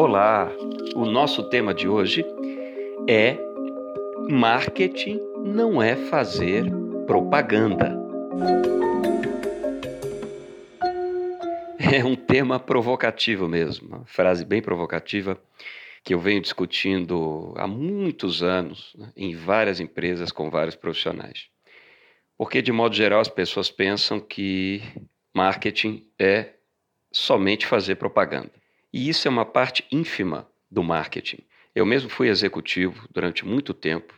Olá! O nosso tema de hoje é Marketing não é fazer propaganda. É um tema provocativo mesmo, uma frase bem provocativa que eu venho discutindo há muitos anos né, em várias empresas com vários profissionais. Porque, de modo geral, as pessoas pensam que marketing é somente fazer propaganda. E isso é uma parte ínfima do marketing. Eu mesmo fui executivo durante muito tempo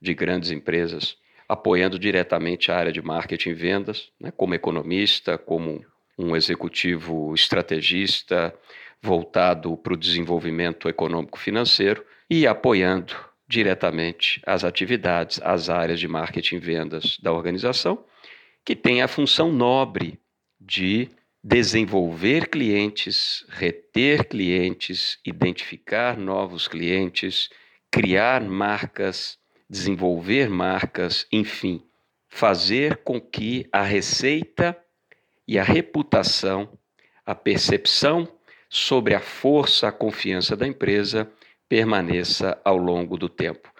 de grandes empresas, apoiando diretamente a área de marketing e vendas, né, como economista, como um executivo estrategista voltado para o desenvolvimento econômico-financeiro e apoiando diretamente as atividades, as áreas de marketing e vendas da organização, que tem a função nobre de desenvolver clientes, reter clientes, identificar novos clientes, criar marcas, desenvolver marcas, enfim, fazer com que a receita e a reputação, a percepção sobre a força, a confiança da empresa permaneça ao longo do tempo.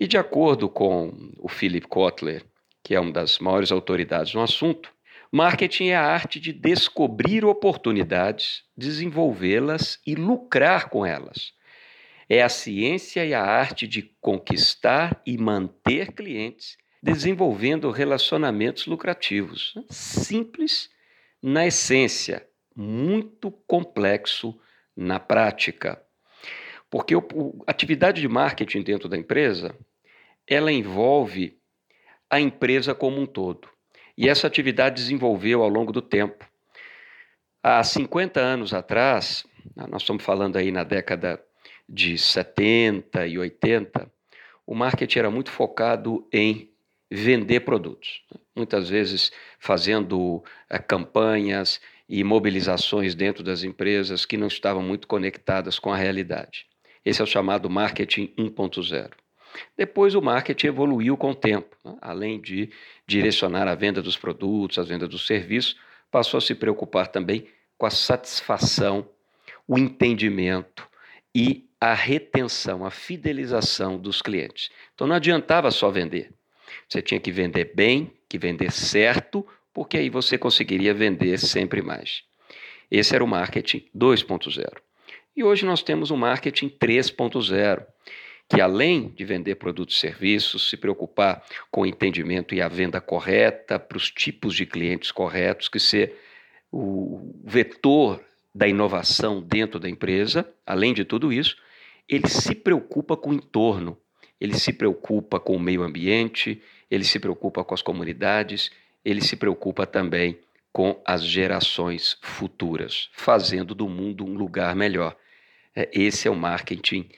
E de acordo com o Philip Kotler, que é uma das maiores autoridades no assunto, marketing é a arte de descobrir oportunidades, desenvolvê-las e lucrar com elas. É a ciência e a arte de conquistar e manter clientes, desenvolvendo relacionamentos lucrativos. Simples na essência, muito complexo na prática. Porque a atividade de marketing dentro da empresa, ela envolve a empresa como um todo. E essa atividade desenvolveu ao longo do tempo. Há 50 anos atrás, nós estamos falando aí na década de 70 e 80, o marketing era muito focado em vender produtos. Muitas vezes fazendo é, campanhas e mobilizações dentro das empresas que não estavam muito conectadas com a realidade. Esse é o chamado marketing 1.0. Depois o marketing evoluiu com o tempo, né? além de direcionar a venda dos produtos, a venda dos serviços, passou a se preocupar também com a satisfação, o entendimento e a retenção, a fidelização dos clientes. Então não adiantava só vender. Você tinha que vender bem, que vender certo, porque aí você conseguiria vender sempre mais. Esse era o marketing 2.0. E hoje nós temos o marketing 3.0, que além de vender produtos e serviços, se preocupar com o entendimento e a venda correta para os tipos de clientes corretos, que ser o vetor da inovação dentro da empresa, além de tudo isso, ele se preocupa com o entorno, ele se preocupa com o meio ambiente, ele se preocupa com as comunidades, ele se preocupa também com as gerações futuras, fazendo do mundo um lugar melhor. É, esse é o marketing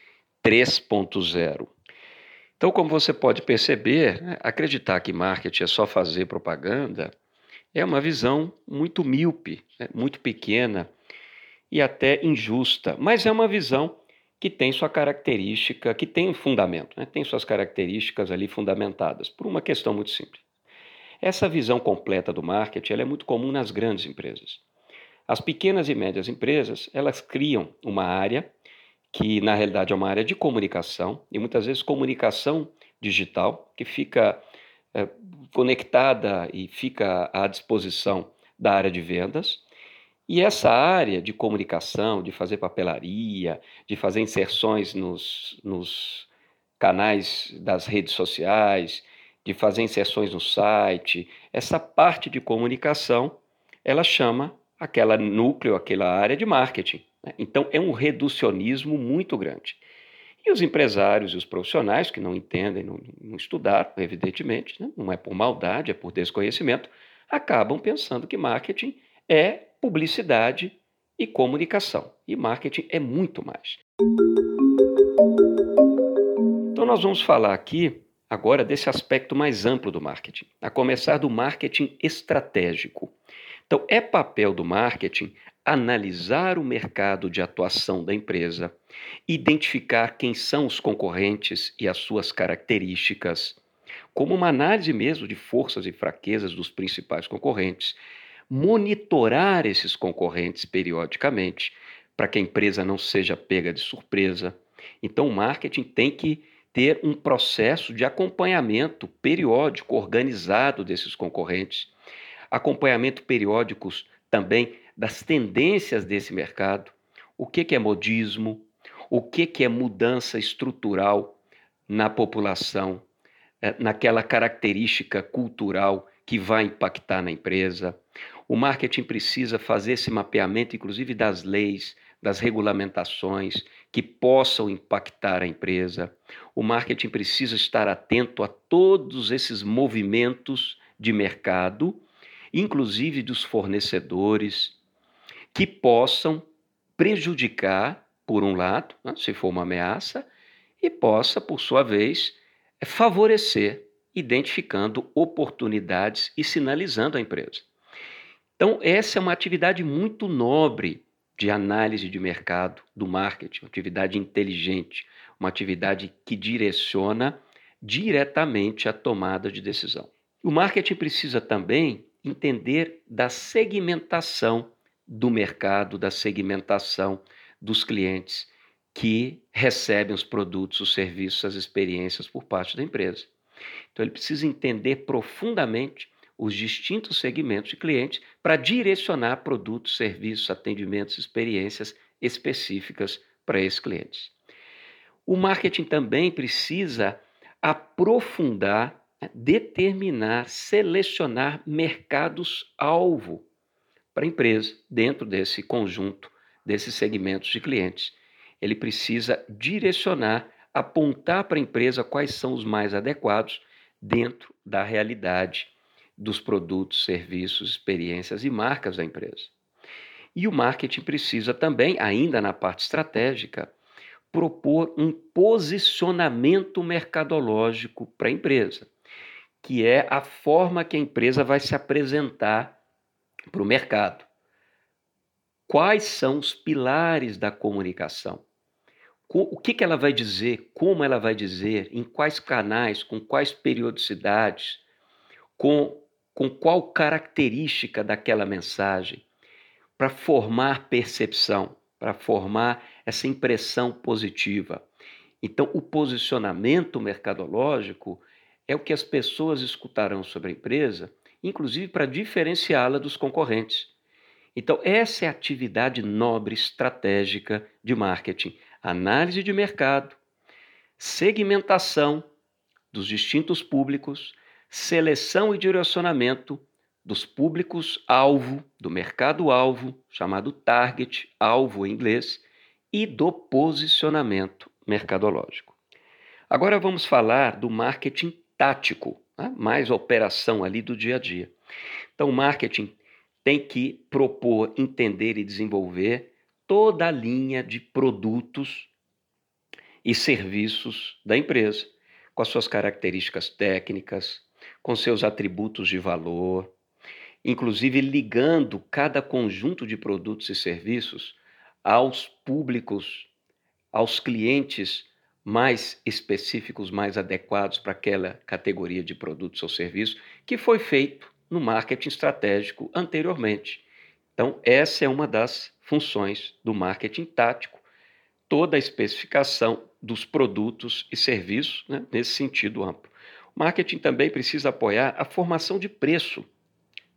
3.0. Então, como você pode perceber, né, acreditar que marketing é só fazer propaganda é uma visão muito míope, né, muito pequena e até injusta, mas é uma visão que tem sua característica, que tem um fundamento, né, tem suas características ali fundamentadas, por uma questão muito simples. Essa visão completa do marketing é muito comum nas grandes empresas. As pequenas e médias empresas, elas criam uma área que na realidade é uma área de comunicação e muitas vezes comunicação digital que fica é, conectada e fica à disposição da área de vendas. E essa área de comunicação, de fazer papelaria, de fazer inserções nos, nos canais das redes sociais, de fazer inserções no site, essa parte de comunicação, ela chama aquela núcleo, aquela área de marketing. Né? Então, é um reducionismo muito grande. E os empresários e os profissionais que não entendem, não, não estudaram, evidentemente, né? não é por maldade, é por desconhecimento, acabam pensando que marketing é publicidade e comunicação. E marketing é muito mais. Então, nós vamos falar aqui agora desse aspecto mais amplo do marketing, a começar do marketing estratégico. Então, é papel do marketing analisar o mercado de atuação da empresa, identificar quem são os concorrentes e as suas características, como uma análise mesmo de forças e fraquezas dos principais concorrentes, monitorar esses concorrentes periodicamente para que a empresa não seja pega de surpresa. Então, o marketing tem que ter um processo de acompanhamento periódico, organizado desses concorrentes, acompanhamento periódicos também das tendências desse mercado, o que, que é modismo, o que, que é mudança estrutural na população, eh, naquela característica cultural que vai impactar na empresa. O marketing precisa fazer esse mapeamento, inclusive das leis, das regulamentações que possam impactar a empresa. O marketing precisa estar atento a todos esses movimentos de mercado, inclusive dos fornecedores, que possam prejudicar, por um lado, né, se for uma ameaça, e possa, por sua vez, favorecer, identificando oportunidades e sinalizando a empresa. Então, essa é uma atividade muito nobre de análise de mercado, do marketing, uma atividade inteligente, uma atividade que direciona diretamente a tomada de decisão. O marketing precisa também entender da segmentação do mercado, da segmentação dos clientes que recebem os produtos, os serviços, as experiências por parte da empresa. Então, ele precisa entender profundamente os distintos segmentos de clientes para direcionar produtos, serviços, atendimentos, experiências específicas para esses clientes. O marketing também precisa aprofundar, determinar, selecionar mercados-alvo para a empresa dentro desse conjunto, desses segmentos de clientes. Ele precisa direcionar, apontar para a empresa quais são os mais adequados dentro da realidade dos produtos, serviços, experiências e marcas da empresa. E o marketing precisa também, ainda na parte estratégica, propor um posicionamento mercadológico para a empresa, que é a forma que a empresa vai se apresentar para o mercado. Quais são os pilares da comunicação? O que, que ela vai dizer? Como ela vai dizer? Em quais canais? Com quais periodicidades? Com com qual característica daquela mensagem, para formar percepção, para formar essa impressão positiva. Então, o posicionamento mercadológico é o que as pessoas escutarão sobre a empresa, inclusive para diferenciá-la dos concorrentes. Então, essa é a atividade nobre estratégica de marketing: análise de mercado, segmentação dos distintos públicos, seleção e direcionamento dos públicos-alvo, do mercado-alvo, chamado target, alvo em inglês, e do posicionamento mercadológico. Agora vamos falar do marketing tático, né? mais operação ali do dia a dia. Então, o marketing tem que propor, entender e desenvolver toda a linha de produtos e serviços da empresa, com as suas características técnicas, com seus atributos de valor, inclusive ligando cada conjunto de produtos e serviços aos públicos, aos clientes mais específicos, mais adequados para aquela categoria de produtos ou serviços, que foi feito no marketing estratégico anteriormente. Então, essa é uma das funções do marketing tático, toda a especificação dos produtos e serviços né, nesse sentido amplo. Marketing também precisa apoiar a formação de preço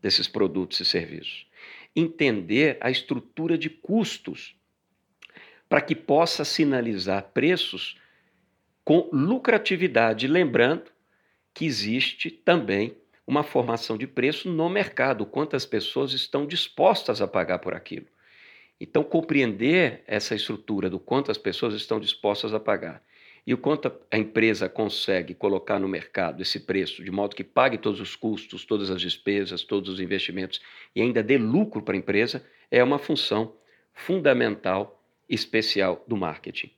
desses produtos e serviços, entender a estrutura de custos para que possa sinalizar preços com lucratividade, lembrando que existe também uma formação de preço no mercado, quantas pessoas estão dispostas a pagar por aquilo. Então, compreender essa estrutura do quanto as pessoas estão dispostas a pagar e o quanto a empresa consegue colocar no mercado esse preço de modo que pague todos os custos, todas as despesas, todos os investimentos e ainda dê lucro para a empresa, é uma função fundamental especial do marketing.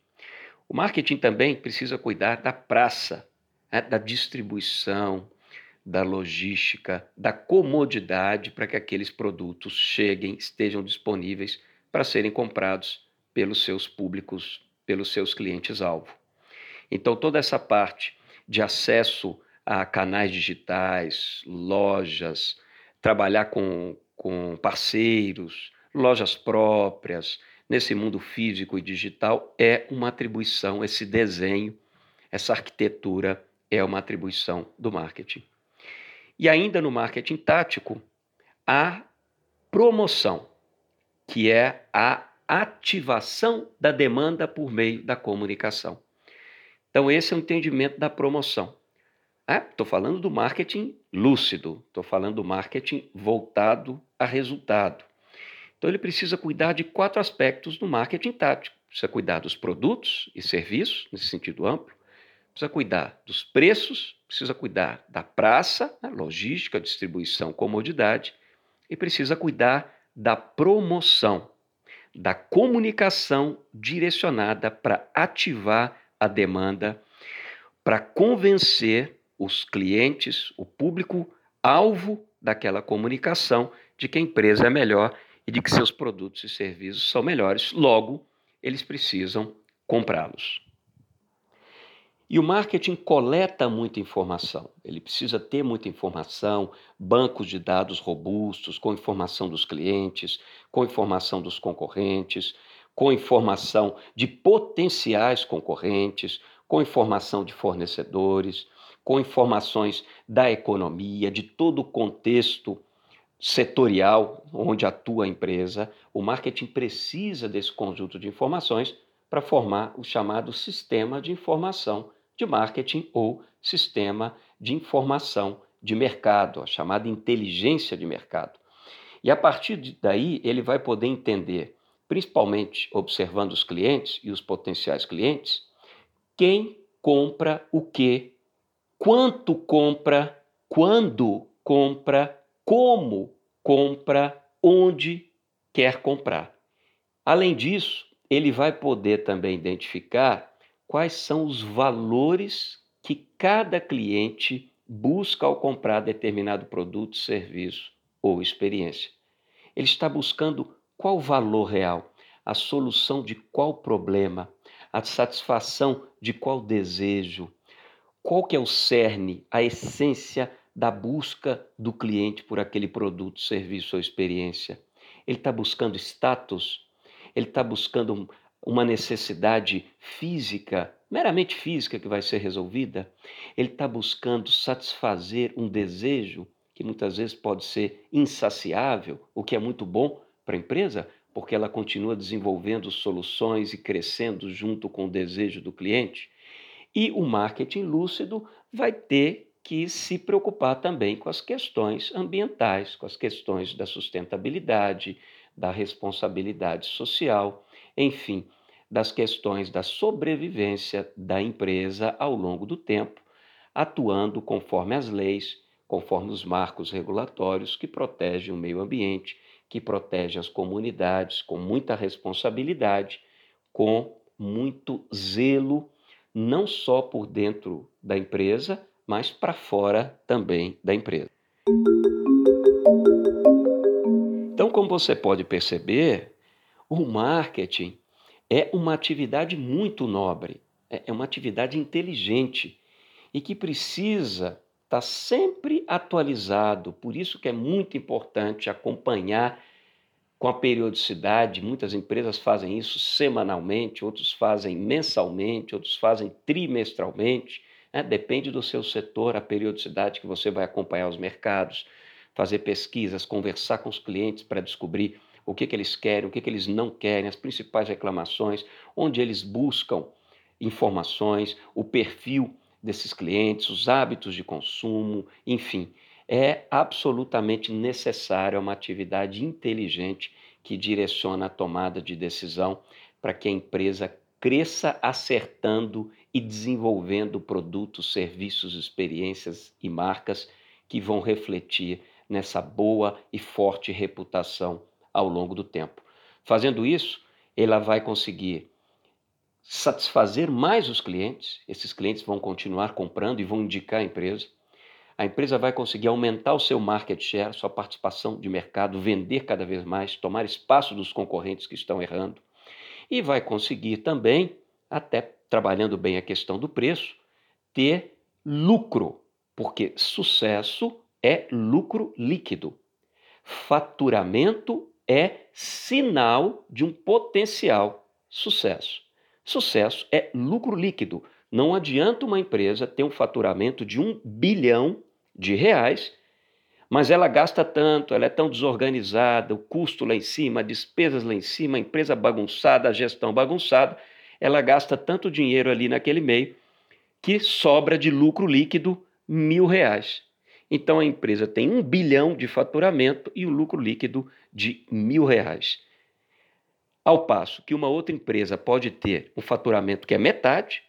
O marketing também precisa cuidar da praça, né, da distribuição, da logística, da comodidade para que aqueles produtos cheguem, estejam disponíveis para serem comprados pelos seus públicos, pelos seus clientes-alvo. Então, toda essa parte de acesso a canais digitais, lojas, trabalhar com, com parceiros, lojas próprias, nesse mundo físico e digital é uma atribuição, esse desenho, essa arquitetura é uma atribuição do marketing. E ainda no marketing tático, a promoção, que é a ativação da demanda por meio da comunicação. Então, esse é o entendimento da promoção. Estou ah, falando do marketing lúcido, estou falando do marketing voltado a resultado. Então, ele precisa cuidar de quatro aspectos do marketing tático. Precisa cuidar dos produtos e serviços, nesse sentido amplo. Precisa cuidar dos preços, precisa cuidar da praça, né, logística, distribuição, comodidade. E precisa cuidar da promoção, da comunicação direcionada para ativar a demanda, para convencer os clientes, o público alvo daquela comunicação de que a empresa é melhor e de que seus produtos e serviços são melhores, logo, eles precisam comprá-los. E o marketing coleta muita informação. Ele precisa ter muita informação, bancos de dados robustos, com informação dos clientes, com informação dos concorrentes, com informação de potenciais concorrentes, com informação de fornecedores, com informações da economia, de todo o contexto setorial onde atua a empresa. O marketing precisa desse conjunto de informações para formar o chamado sistema de informação de marketing ou sistema de informação de mercado, a chamada inteligência de mercado. E a partir daí ele vai poder entender, principalmente observando os clientes e os potenciais clientes, quem compra o que quanto compra, quando compra, como compra, onde quer comprar. Além disso, ele vai poder também identificar quais são os valores que cada cliente busca ao comprar determinado produto, serviço ou experiência. Ele está buscando qual valor real, a solução de qual problema, a satisfação de qual desejo, qual que é o cerne, a essência da busca do cliente por aquele produto, serviço ou experiência? Ele está buscando status? Ele está buscando uma necessidade física, meramente física, que vai ser resolvida? Ele está buscando satisfazer um desejo que muitas vezes pode ser insaciável, o que é muito bom para a empresa, porque ela continua desenvolvendo soluções e crescendo junto com o desejo do cliente. E o marketing lúcido vai ter que se preocupar também com as questões ambientais, com as questões da sustentabilidade, da responsabilidade social, enfim, das questões da sobrevivência da empresa ao longo do tempo, atuando conforme as leis, conforme os marcos regulatórios que protegem o meio ambiente, que protegem as comunidades com muita responsabilidade, com muito zelo não só por dentro da empresa, mas para fora também da empresa. Então, como você pode perceber, o marketing é uma atividade muito nobre, é, é uma atividade inteligente e que precisa estar sempre atualizado. Por isso que é muito importante acompanhar com a periodicidade. Muitas empresas fazem isso semanalmente, outros fazem mensalmente, outros fazem trimestralmente. Né? Depende do seu setor, a periodicidade que você vai acompanhar os mercados, fazer pesquisas, conversar com os clientes para descobrir o que, que eles querem, o que, que eles não querem, as principais reclamações, onde eles buscam informações, o perfil desses clientes, os hábitos de consumo, enfim é absolutamente necessária uma atividade inteligente que direciona a tomada de decisão para que a empresa cresça acertando e desenvolvendo produtos, serviços, experiências e marcas que vão refletir nessa boa e forte reputação ao longo do tempo. Fazendo isso, ela vai conseguir satisfazer mais os clientes, esses clientes vão continuar comprando e vão indicar a empresa a empresa vai conseguir aumentar o seu market share, sua participação de mercado, vender cada vez mais, tomar espaço dos concorrentes que estão errando. E vai conseguir também, até trabalhando bem a questão do preço, ter lucro, porque sucesso é lucro líquido. Faturamento é sinal de um potencial sucesso. Sucesso é lucro líquido. Não adianta uma empresa ter um faturamento de um bilhão de reais, mas ela gasta tanto, ela é tão desorganizada, o custo lá em cima, despesas lá em cima, a empresa bagunçada, a gestão bagunçada, ela gasta tanto dinheiro ali naquele meio que sobra de lucro líquido mil reais. Então a empresa tem um bilhão de faturamento e o lucro líquido de mil reais. Ao passo que uma outra empresa pode ter um faturamento que é metade,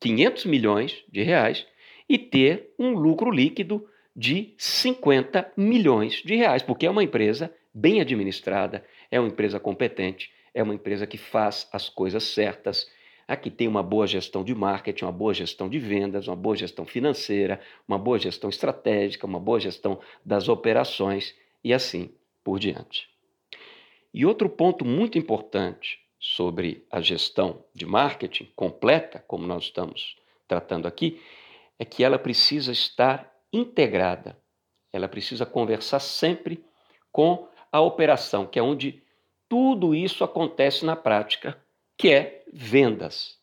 500 milhões de reais, e ter um lucro líquido de 50 milhões de reais, porque é uma empresa bem administrada, é uma empresa competente, é uma empresa que faz as coisas certas Aqui tem uma boa gestão de marketing, uma boa gestão de vendas, uma boa gestão financeira, uma boa gestão estratégica, uma boa gestão das operações e assim por diante. E outro ponto muito importante sobre a gestão de marketing completa, como nós estamos tratando aqui, é que ela precisa estar integrada. Ela precisa conversar sempre com a operação, que é onde tudo isso acontece na prática que é vendas.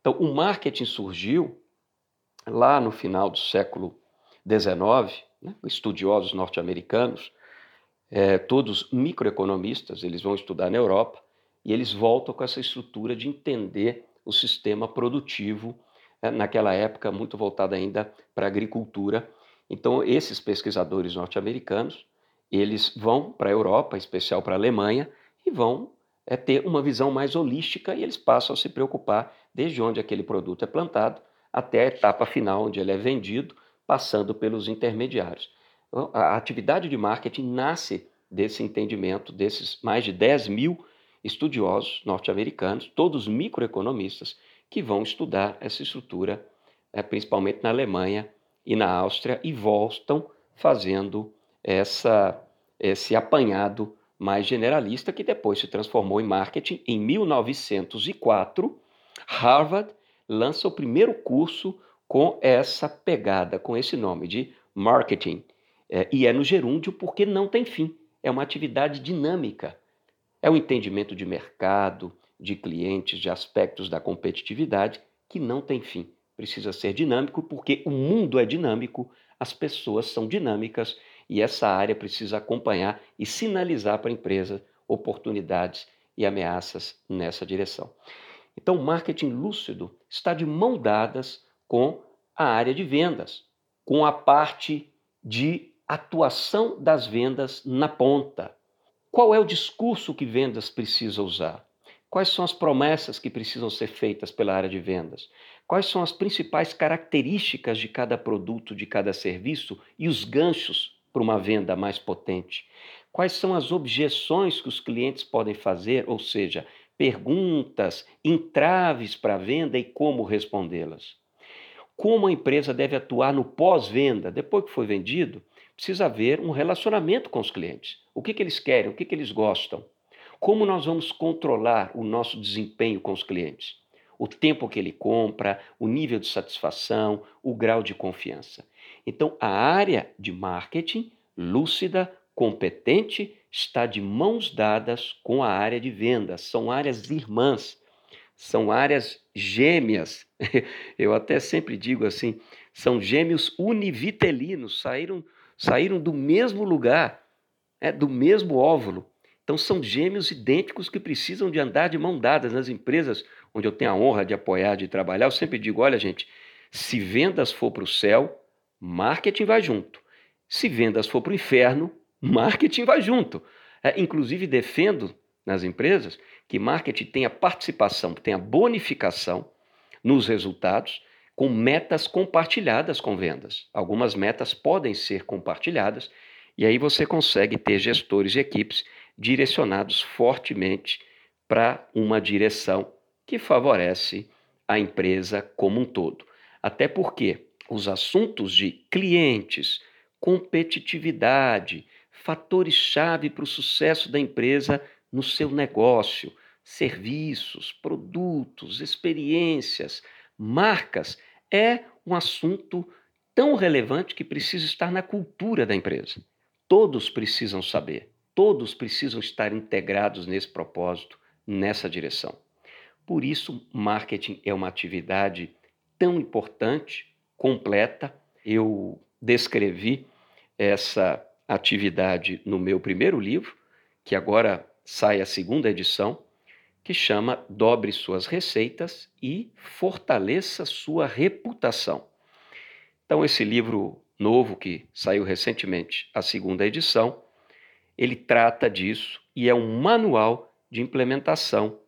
Então, o marketing surgiu lá no final do século XIX, né, estudiosos norte-americanos, é, todos microeconomistas, eles vão estudar na Europa e eles voltam com essa estrutura de entender o sistema produtivo, é, naquela época muito voltado ainda para a agricultura. Então, esses pesquisadores norte-americanos, eles vão para a Europa, em especial para a Alemanha, e vão é ter uma visão mais holística e eles passam a se preocupar desde onde aquele produto é plantado até a etapa final, onde ele é vendido, passando pelos intermediários. Então, a atividade de marketing nasce desse entendimento desses mais de 10 mil estudiosos norte-americanos, todos microeconomistas, que vão estudar essa estrutura, é, principalmente na Alemanha e na Áustria, e voltam fazendo essa, esse apanhado mais generalista que depois se transformou em marketing. Em 1904, Harvard lança o primeiro curso com essa pegada, com esse nome de marketing. É, e é no gerúndio porque não tem fim. É uma atividade dinâmica. É o um entendimento de mercado, de clientes, de aspectos da competitividade que não tem fim. Precisa ser dinâmico porque o mundo é dinâmico, as pessoas são dinâmicas e essa área precisa acompanhar e sinalizar para a empresa oportunidades e ameaças nessa direção. Então, o marketing lúcido está de mão dadas com a área de vendas, com a parte de atuação das vendas na ponta. Qual é o discurso que vendas precisa usar? Quais são as promessas que precisam ser feitas pela área de vendas? Quais são as principais características de cada produto, de cada serviço e os ganchos para uma venda mais potente? Quais são as objeções que os clientes podem fazer, ou seja, perguntas, entraves para a venda e como respondê-las? Como a empresa deve atuar no pós-venda, depois que foi vendido? Precisa haver um relacionamento com os clientes. O que, que eles querem, o que, que eles gostam? Como nós vamos controlar o nosso desempenho com os clientes? O tempo que ele compra, o nível de satisfação, o grau de confiança. Então, a área de marketing, lúcida, competente, está de mãos dadas com a área de vendas. São áreas irmãs, são áreas gêmeas. Eu até sempre digo assim: são gêmeos univitelinos, saíram, saíram do mesmo lugar, é, do mesmo óvulo. Então, são gêmeos idênticos que precisam de andar de mão dadas nas empresas onde eu tenho a honra de apoiar, de trabalhar. Eu sempre digo: olha, gente, se vendas for para o céu, marketing vai junto. Se vendas for para o inferno, marketing vai junto. É, inclusive, defendo nas empresas que marketing tenha participação, tenha bonificação nos resultados com metas compartilhadas com vendas. Algumas metas podem ser compartilhadas e aí você consegue ter gestores e equipes direcionados fortemente para uma direção que favorece a empresa como um todo. Até porque os assuntos de clientes, competitividade, fatores-chave para o sucesso da empresa no seu negócio, serviços, produtos, experiências, marcas, é um assunto tão relevante que precisa estar na cultura da empresa. Todos precisam saber, todos precisam estar integrados nesse propósito, nessa direção. Por isso, marketing é uma atividade tão importante, completa. Eu descrevi essa atividade no meu primeiro livro, que agora sai a segunda edição, que chama Dobre Suas Receitas e Fortaleça Sua Reputação. Então, esse livro novo que saiu recentemente, a segunda edição, ele trata disso e é um manual de implementação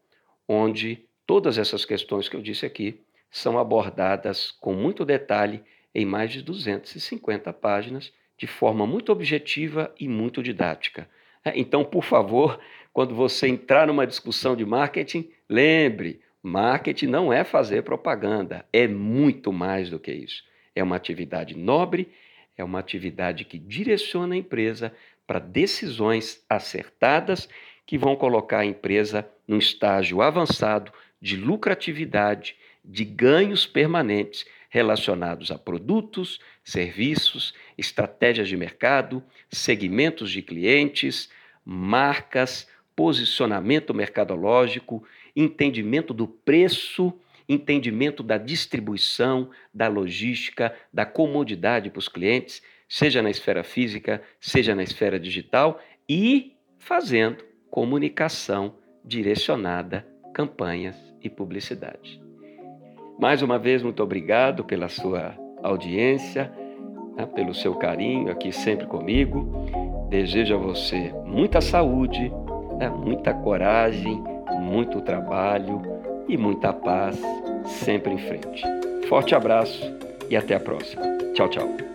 onde todas essas questões que eu disse aqui são abordadas com muito detalhe em mais de 250 páginas, de forma muito objetiva e muito didática. É, então, por favor, quando você entrar numa discussão de marketing, lembre: marketing não é fazer propaganda, é muito mais do que isso. É uma atividade nobre, é uma atividade que direciona a empresa para decisões acertadas que vão colocar a empresa num estágio avançado de lucratividade, de ganhos permanentes relacionados a produtos, serviços, estratégias de mercado, segmentos de clientes, marcas, posicionamento mercadológico, entendimento do preço, entendimento da distribuição, da logística, da comodidade para os clientes, seja na esfera física, seja na esfera digital e fazendo comunicação direcionada, campanhas e publicidade. Mais uma vez, muito obrigado pela sua audiência, né, pelo seu carinho aqui sempre comigo. Desejo a você muita saúde, né, muita coragem, muito trabalho e muita paz sempre em frente. Forte abraço e até a próxima. Tchau, tchau.